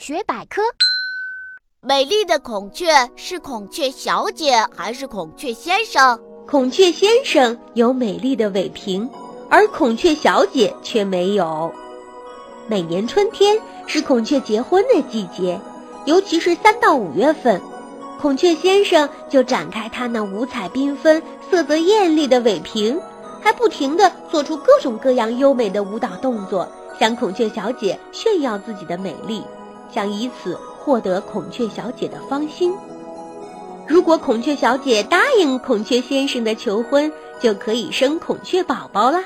大学百科：美丽的孔雀是孔雀小姐还是孔雀先生？孔雀先生有美丽的尾屏，而孔雀小姐却没有。每年春天是孔雀结婚的季节，尤其是三到五月份，孔雀先生就展开他那五彩缤纷、色泽艳丽的尾屏，还不停地做出各种各样优美的舞蹈动作。向孔雀小姐炫耀自己的美丽，想以此获得孔雀小姐的芳心。如果孔雀小姐答应孔雀先生的求婚，就可以生孔雀宝宝啦。